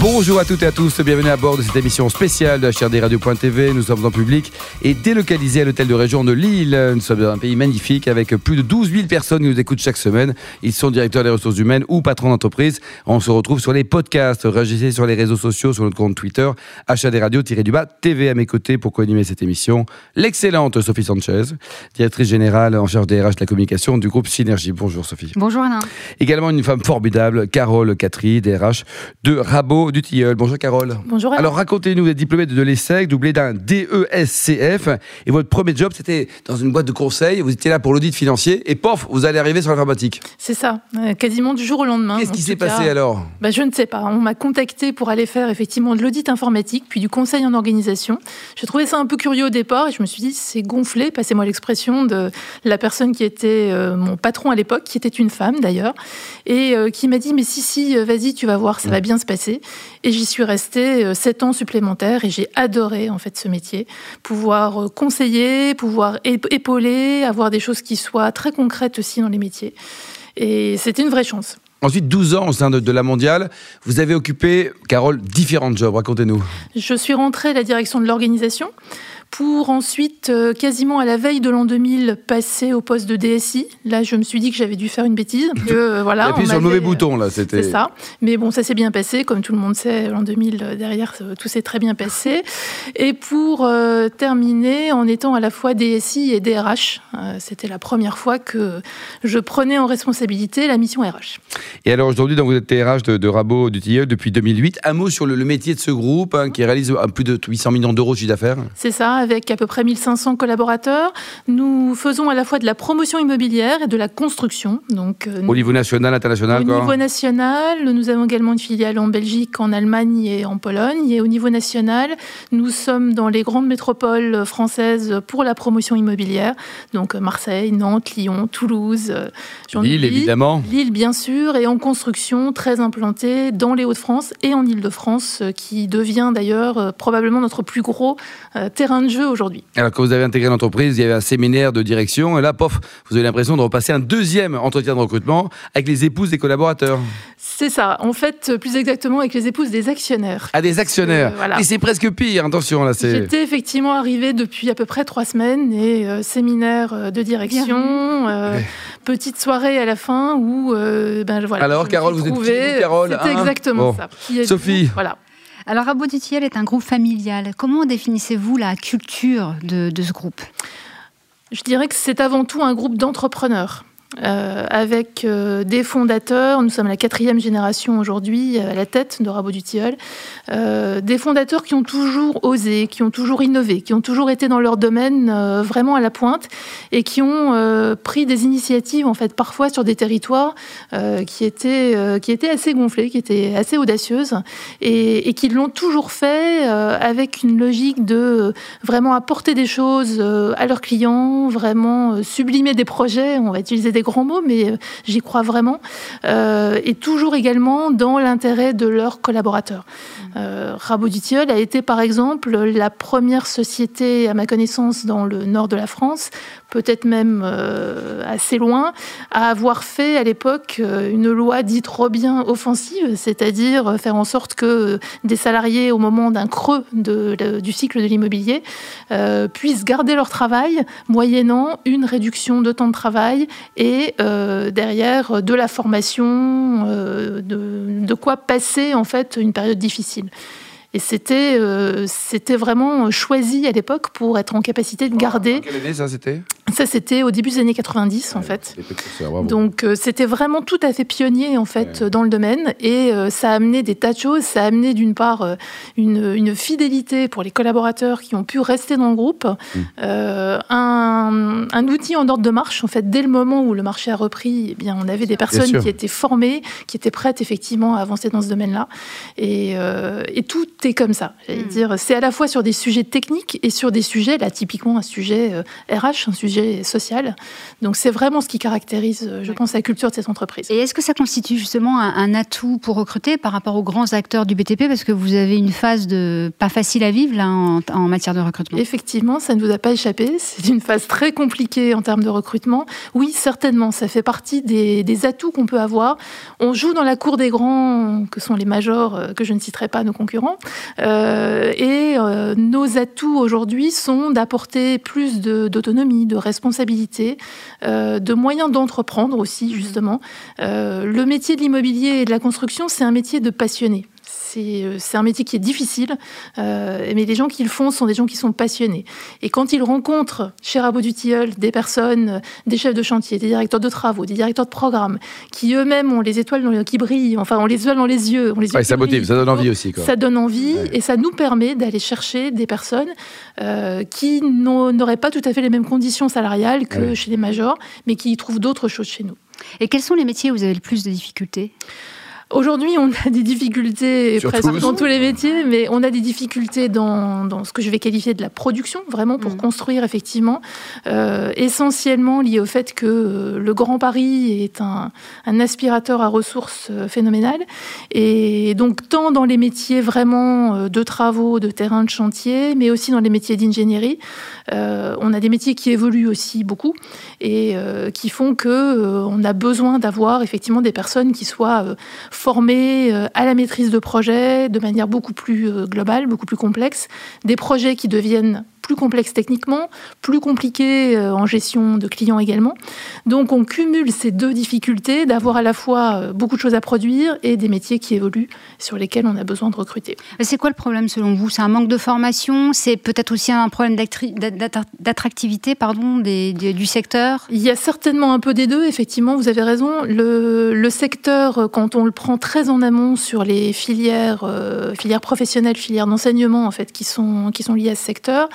Bonjour à toutes et à tous, bienvenue à bord de cette émission spéciale de HRD Radio.tv. Nous sommes en public et délocalisés à l'hôtel de région de Lille. Nous sommes dans un pays magnifique avec plus de 12 000 personnes qui nous écoutent chaque semaine. Ils sont directeurs des ressources humaines ou patrons d'entreprise. On se retrouve sur les podcasts, réagissez sur les réseaux sociaux, sur notre compte Twitter, HRD Radio-du-bas TV à mes côtés pour co-animer cette émission. L'excellente Sophie Sanchez, directrice générale en charge des RH de la communication du groupe Synergie. Bonjour Sophie. Bonjour Alain. Également une femme formidable, Carole Catry, DRH de Rabot du Tilleul. Bonjour Carole. Bonjour. Alors racontez-nous, vous êtes diplômée de l'ESSEC, doublé d'un DESCF, et votre premier job c'était dans une boîte de conseil, vous étiez là pour l'audit financier, et pof, vous allez arriver sur l'informatique. C'est ça, euh, quasiment du jour au lendemain. Qu'est-ce qui s'est passé alors bah, Je ne sais pas. On m'a contacté pour aller faire effectivement de l'audit informatique, puis du conseil en organisation. J'ai trouvé ça un peu curieux au départ, et je me suis dit, c'est gonflé, passez-moi l'expression, de la personne qui était euh, mon patron à l'époque, qui était une femme d'ailleurs, et euh, qui m'a dit, mais si, si, vas-y, tu vas voir, ça va bien se passer. Et j'y suis restée euh, sept ans supplémentaires, et j'ai adoré en fait ce métier. Pouvoir euh, conseiller, pouvoir ép- épauler, avoir des choses qui soient très concrètes aussi dans les métiers. Et c'était une vraie chance. Ensuite, 12 ans au sein de, de la mondiale, vous avez occupé, Carole, différents jobs, racontez-nous. Je suis rentrée à la direction de l'organisation pour ensuite, euh, quasiment à la veille de l'an 2000, passer au poste de DSI. Là, je me suis dit que j'avais dû faire une bêtise. Que, euh, voilà, on sur le mauvais bouton là, c'était. C'est ça. Mais bon, ça s'est bien passé. Comme tout le monde sait, l'an 2000, euh, derrière, tout s'est très bien passé. Et pour euh, terminer, en étant à la fois DSI et DRH, euh, c'était la première fois que je prenais en responsabilité la mission RH. Et alors aujourd'hui, vous êtes TRH de, de Rabot du Tilleul depuis 2008. Un mot sur le, le métier de ce groupe hein, qui réalise plus de 800 millions d'euros de chiffre d'affaires. C'est ça, avec à peu près 1500 collaborateurs. Nous faisons à la fois de la promotion immobilière et de la construction. Donc, euh, Au niveau national, international, Au quoi. niveau national, nous avons également une filiale en Belgique, en Allemagne et en Pologne. Et au niveau national, nous sommes dans les grandes métropoles françaises pour la promotion immobilière. Donc euh, Marseille, Nantes, Lyon, Toulouse, euh, Lille, évidemment. Lille, bien sûr, et en construction très implantée dans les Hauts-de-France et en Île-de-France, euh, qui devient d'ailleurs probablement notre plus gros terrain de jeu aujourd'hui. Alors, quand vous avez intégré l'entreprise, il y avait un séminaire de direction, et là, pof, vous avez l'impression de repasser un deuxième entretien de recrutement avec les épouses des collaborateurs. C'est ça, en fait, euh, plus exactement avec les épouses des actionnaires. À des actionnaires. Euh, voilà. Et c'est presque pire, attention, là, c'est. J'étais effectivement arrivée depuis à peu près trois semaines et euh, séminaire euh, de direction, euh, petite soirée à la fin où euh, ben voilà. Alors, Carole, vous êtes qui, Carole, C'était hein? exactement Bon. ça. Sophie. Voilà. Alors, Rabot du est un groupe familial. Comment définissez-vous la culture de ce groupe? Je dirais que c'est avant tout un groupe d'entrepreneurs. Euh, avec euh, des fondateurs, nous sommes la quatrième génération aujourd'hui à la tête de Rabot du Tilleul, euh, des fondateurs qui ont toujours osé, qui ont toujours innové, qui ont toujours été dans leur domaine euh, vraiment à la pointe et qui ont euh, pris des initiatives en fait parfois sur des territoires euh, qui étaient euh, qui étaient assez gonflés, qui étaient assez audacieuses et, et qui l'ont toujours fait euh, avec une logique de euh, vraiment apporter des choses euh, à leurs clients, vraiment euh, sublimer des projets. On va utiliser des grands mots, mais euh, j'y crois vraiment. Euh, et toujours également dans l'intérêt de leurs collaborateurs. Euh, Rabot du Tilleul a été par exemple la première société, à ma connaissance, dans le nord de la France, peut-être même euh, assez loin, à avoir fait à l'époque euh, une loi dite Robien offensive, c'est-à-dire faire en sorte que des salariés, au moment d'un creux de- de- du cycle de l'immobilier, euh, puissent garder leur travail moyennant une réduction de temps de travail et euh, derrière de la formation, euh, de, de quoi passer en fait une période difficile. Et c'était euh, c'était vraiment choisi à l'époque pour être en capacité de garder. Quelle année ça c'était? Ça, c'était au début des années 90 en fait. Donc euh, c'était vraiment tout à fait pionnier en fait dans le domaine et euh, ça a amené des tas de choses. Ça a amené d'une part euh, une, une fidélité pour les collaborateurs qui ont pu rester dans le groupe, euh, un, un outil en ordre de marche en fait dès le moment où le marché a repris. Eh bien on avait des personnes qui étaient formées, qui étaient prêtes effectivement à avancer dans ce domaine-là et, euh, et tout est comme ça. Dire c'est à la fois sur des sujets techniques et sur des sujets là typiquement un sujet euh, RH, un sujet social. Donc c'est vraiment ce qui caractérise, je pense, la culture de cette entreprise. Et est-ce que ça constitue justement un, atout pour recruter par rapport aux grands acteurs du BTP Parce que vous avez une phase de pas facile à vivre là en, matière de recrutement. Effectivement, ça ne vous a pas échappé. C'est une phase très compliquée en termes de recrutement. Oui, certainement, ça fait partie des, des atouts qu'on peut avoir. On joue dans la cour des grands, que sont les majors, euh, que je ne citerai pas, nos concurrents. Euh, et euh, nos atouts aujourd'hui sont d'apporter plus d'autonomie, de, responsabilité, de moyens d'entreprendre aussi, justement. le métier de l'immobilier et de la construction, c'est un métier de passionné. Euh, c'est un métier qui est difficile, euh, mais les gens qui le font sont des gens qui sont passionnés. Et quand ils rencontrent chez Rabot du Tilleul des personnes, euh, des chefs de chantier, des directeurs de travaux, des directeurs de programme, qui eux-mêmes ont les étoiles dans les, qui brillent, enfin, on les étoiles dans les yeux. On les ça motive, ça donne envie aussi. Quoi. Ça donne envie et ça nous permet d'aller chercher des personnes qui n'auraient pas tout à fait les mêmes conditions salariales que chez les majors, mais qui trouvent d'autres choses chez nous. Et quels sont les métiers où vous avez le plus de difficultés? Aujourd'hui, on a des difficultés presque dans tous les métiers, mais on a des difficultés dans, dans, ce que je vais qualifier de la production, vraiment pour mm. construire effectivement, euh, essentiellement lié au fait que euh, le Grand Paris est un, un aspirateur à ressources euh, phénoménal, et donc tant dans les métiers vraiment de travaux, de terrain de chantier, mais aussi dans les métiers d'ingénierie, euh, on a des métiers qui évoluent aussi beaucoup et euh, qui font que on a besoin d'avoir effectivement des personnes qui soient formés euh, à la maîtrise de projets de manière beaucoup plus euh, globale, beaucoup plus complexe, des projets qui deviennent plus complexe techniquement, plus compliqué euh, en gestion de clients également. Donc on cumule ces deux difficultés d'avoir à la fois euh, beaucoup de choses à produire et des métiers qui évoluent sur lesquels on a besoin de recruter. C'est quoi le problème selon vous? C'est un manque de formation? C'est peut-être aussi un problème d'attractivité pardon, du secteur? Il y a certainement un peu des deux, effectivement, vous avez raison. Le, le secteur, quand on le prend très en amont sur les filières, euh, filières professionnelles, filières d'enseignement en fait, qui sont, qui sont liées à ce secteur,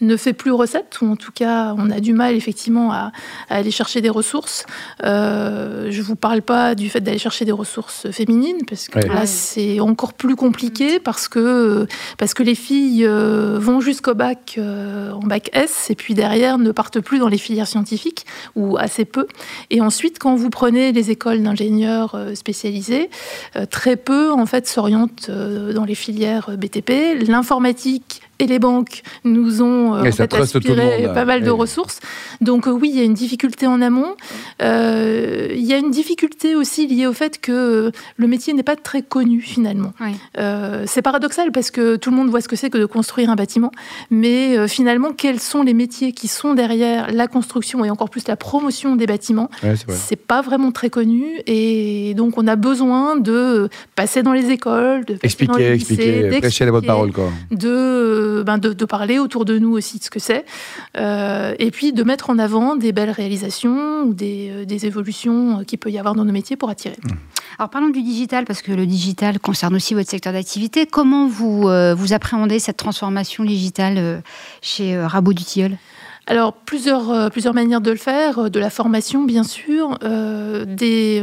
ne fait plus recette, ou en tout cas, on a du mal effectivement à, aller chercher des ressources. Euh, je ne vous parle pas du fait d'aller chercher des ressources féminines, parce que là, c'est encore plus compliqué, parce que, parce que les filles euh, vont jusqu'au bac, euh, en bac S, et puis derrière ne partent plus dans les filières scientifiques, ou assez peu. Et ensuite, quand vous prenez les écoles d'ingénieurs spécialisés, très peu, en fait, s'orientent dans les filières BTP. L'informatique et les banques nous ont euh, aspiré pas mal de ressources. Donc euh, oui, il y a une difficulté en amont. Euh, il y a une difficulté aussi liée au fait que le métier n'est pas très connu finalement. c'est paradoxal parce que tout le monde voit ce que c'est que de construire un bâtiment, mais finalement, quels sont les métiers qui sont derrière la construction et encore plus la promotion des bâtiments C'est pas vraiment très connu et donc on a besoin de passer dans les écoles, de expliquer, dans les lycées, expliquer, prêcher la bonne parole, quoi. de ben de, parler autour de nous aussi de ce que c'est, euh, et puis de mettre en avant des belles réalisations ou des, euh, des évolutions qu'il peut y avoir dans nos métiers pour attirer. Mmh. Alors parlons du digital, parce que le digital concerne aussi votre secteur d'activité. Comment vous, euh, vous appréhendez cette transformation digitale chez Rabot du Tilleul? Alors, plusieurs, euh, plusieurs manières de le faire, euh, de la formation, bien sûr, euh, des,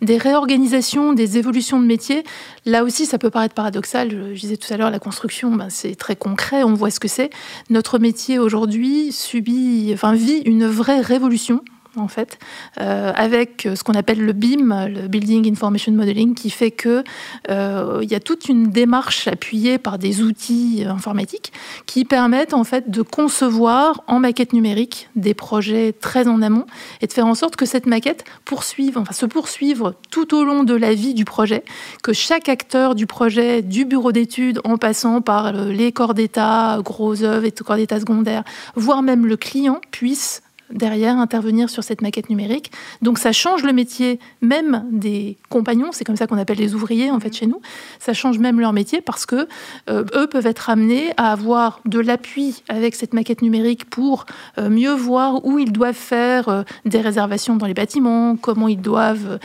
des, réorganisations, des évolutions de métiers. Là aussi, ça peut paraître paradoxal. Je disais tout à l'heure, la construction, ben, c'est très concret, on voit ce que c'est. Notre métier aujourd'hui subit, enfin, vit une vraie révolution en fait, euh, avec ce qu'on appelle le BIM, le Building Information Modeling, qui fait que euh, il y a toute une démarche appuyée par des outils informatiques qui permettent en fait de concevoir en maquette numérique des projets très en amont et de faire en sorte que cette maquette poursuive, enfin se poursuivre tout au long de la vie du projet, que chaque acteur du projet, du bureau d'études, en passant par les corps d'État, gros œuvres et corps d'État secondaires, voire même le client, puisse derrière intervenir sur cette maquette numérique. Donc ça change le métier même des compagnons, c'est comme ça qu'on appelle les ouvriers en fait chez nous. Ça change même leur métier parce que euh, eux peuvent être amenés à avoir de l'appui avec cette maquette numérique pour euh, mieux voir où ils doivent faire euh, des réservations dans les bâtiments, comment ils doivent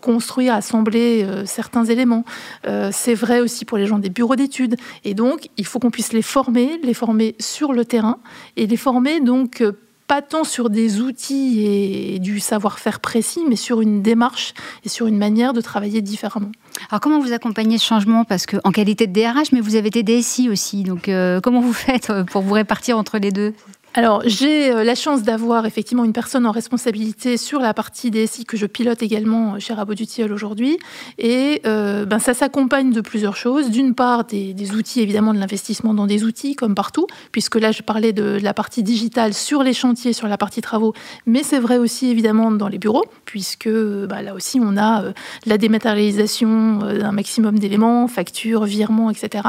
construire, assembler certains éléments. c'est vrai aussi pour les gens des bureaux d'études. Et donc il faut qu'on puisse les former, les former sur le terrain et les former donc pas tant sur des outils et du savoir-faire précis, mais sur une démarche et sur une manière de travailler différemment. Alors comment vous accompagnez ce changement? Parce qu'en qualité de DRH, mais vous avez été DSI aussi, donc euh, comment vous faites pour vous répartir entre les deux? Alors, j'ai euh, la chance d'avoir effectivement une personne en responsabilité sur la partie DSI que je pilote également euh, chez Rabot aujourd'hui. Et euh, ben, ça s'accompagne de plusieurs choses. D'une part, des, outils, évidemment, de l'investissement dans des outils, comme partout, puisque là, je parlais de, la partie digitale sur les chantiers, sur la partie travaux, mais c'est vrai aussi, évidemment, dans les bureaux, puisque ben, là aussi, on a la dématérialisation d'un maximum d'éléments, factures, virements, etc.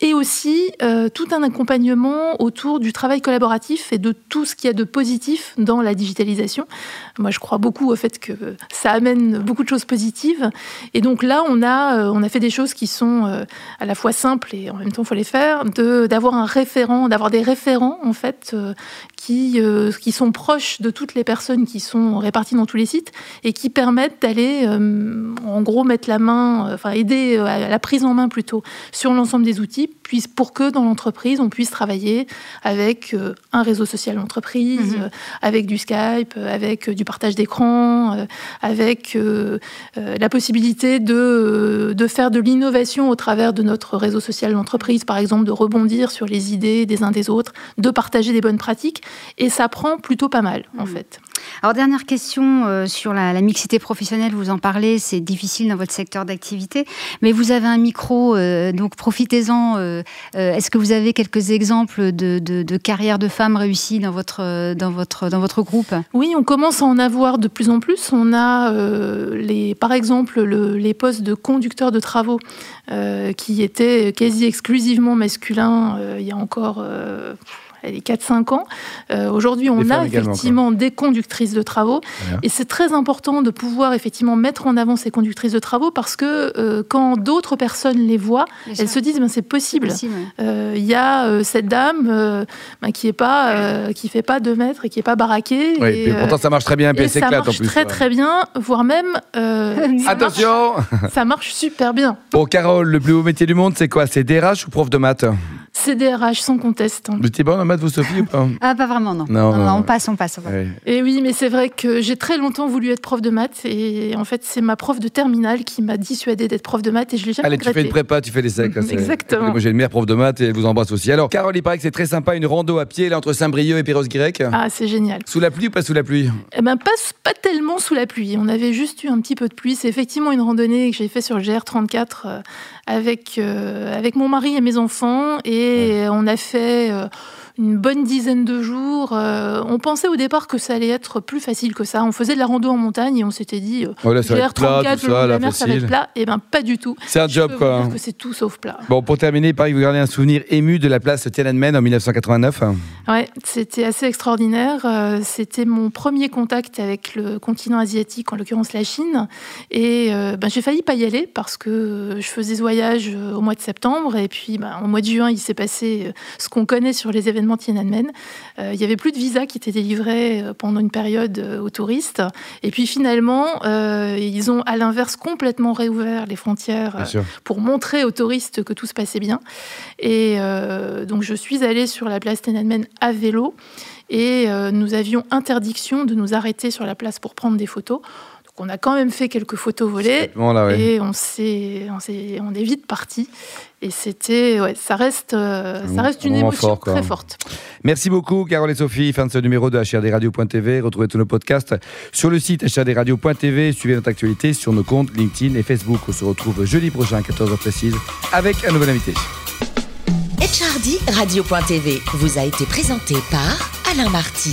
Et aussi tout un accompagnement autour du travail collaboratif et de tout ce qu'il y a de positif dans la digitalisation. Moi, je crois beaucoup au fait que ça amène beaucoup de choses positives. Et donc là, on a, euh, on a fait des choses qui sont euh, à la fois simples et en même temps, il faut les faire, d'avoir un référent, d'avoir des référents, en fait, euh, qui, qui sont proches de toutes les personnes qui sont réparties dans tous les sites et qui permettent d'aller, en gros, mettre la main, enfin, aider à la prise en main plutôt sur l'ensemble des outils, pour que dans l'entreprise, on puisse travailler avec un réseau réseau social d'entreprise, mhm. euh, avec du Skype, euh, avec euh, du partage d'écran, avec la possibilité de, de faire de l'innovation au travers de notre réseau social d'entreprise, par exemple, de rebondir sur les idées des uns des autres, de partager des bonnes pratiques. Et ça prend plutôt pas mal, en mhm. fait. Alors, dernière question sur la, mixité professionnelle, vous en parlez, c'est difficile dans votre secteur d'activité, mais vous avez un micro, donc profitez-en. Est-ce que vous avez quelques exemples de, carrières de femmes réussi dans votre, dans votre, dans votre groupe? Oui, on commence à en avoir de plus en plus. On a, euh, les, par exemple, les postes de conducteurs de travaux euh, qui étaient quasi exclusivement masculins euh, il y a encore les 4-5 ans. Euh, aujourd'hui, on a effectivement des conductrices de travaux. Et c'est très important de pouvoir effectivement mettre en avant ces conductrices de travaux parce que euh, quand d'autres personnes les voient, elles se disent ben, c'est possible. Euh, il y a cette dame ben, qui est pas, qui fait pas 2 mètres et qui est pas baraquée. Oui, et, pourtant ça marche très bien, et, ça marche très très bien, voire même. Attention Ça marche super bien. Bon, Carole, le plus beau métier du monde, c'est quoi? C'est DRH ou prof de maths? CDRH sans conteste. Vous étiez bonne en maths, vous, Sophie, ou pas Ah, pas vraiment, non. Non, on passe, on passe. Et oui, mais c'est vrai que j'ai très longtemps voulu être prof de maths. Et en fait, c'est ma prof de terminale qui m'a dissuadé d'être prof de maths. Et je l'ai jamais Allez, tu fais une prépa, tu fais des secs. Exactement. Moi, j'ai une mère prof de maths et elle vous embrasse aussi. Alors, Carole, il paraît que c'est très sympa, une rando à pied là, entre Saint-Brieuc et Perros-Guirec. Ah, c'est génial. Sous la pluie ou pas sous la pluie? Eh ben, pas, pas tellement sous la pluie. On avait juste eu un petit peu de pluie. C'est effectivement une randonnée que j'ai fait sur le GR34 euh, avec, euh, avec mon mari et mes enfants. Et on a fait euh, une bonne dizaine de jours. Euh, on pensait au départ que ça allait être plus facile que ça. On faisait de la rando en montagne et on s'était dit, euh, ouais, ça, va être plat, tout ça, la mer, ça va être plat. Et eh ben pas du tout. C'est un job quoi. que c'est tout sauf plat. Bon, pour terminer, pareil, vous gardez un souvenir ému de la place Tiananmen en 1989 Ouais, c'était assez extraordinaire. Euh, c'était mon premier contact avec le continent asiatique, en l'occurrence la Chine. Et euh, ben, j'ai failli pas y aller parce que je faisais ce voyage au mois de septembre. Et puis, ben, au mois de juin, il s'est passé ce qu'on connaît sur les événements Tiananmen. Euh, il y avait plus de visas qui étaient délivrés euh, pendant une période euh, aux touristes. Et puis finalement, ils ont à l'inverse complètement réouvert les frontières pour montrer aux touristes que tout se passait bien. Et donc je suis allée sur la place Tiananmen à vélo et nous avions interdiction de nous arrêter sur la place pour prendre des photos. Donc on a quand même fait quelques photos volées et on s'est, on, on est vite parti. Et c'était, ouais, ça reste, euh, ça reste une émotion très forte. Merci beaucoup, Carole et Sophie. Fin de ce numéro de HRDRadio.tv. Retrouvez tous nos podcasts sur le site HRDRadio.tv. Suivez notre actualité sur nos comptes LinkedIn et Facebook. On se retrouve jeudi prochain, 14h précise, avec un nouvel invité. HRD Radio.tv vous a été présenté par Alain Marty.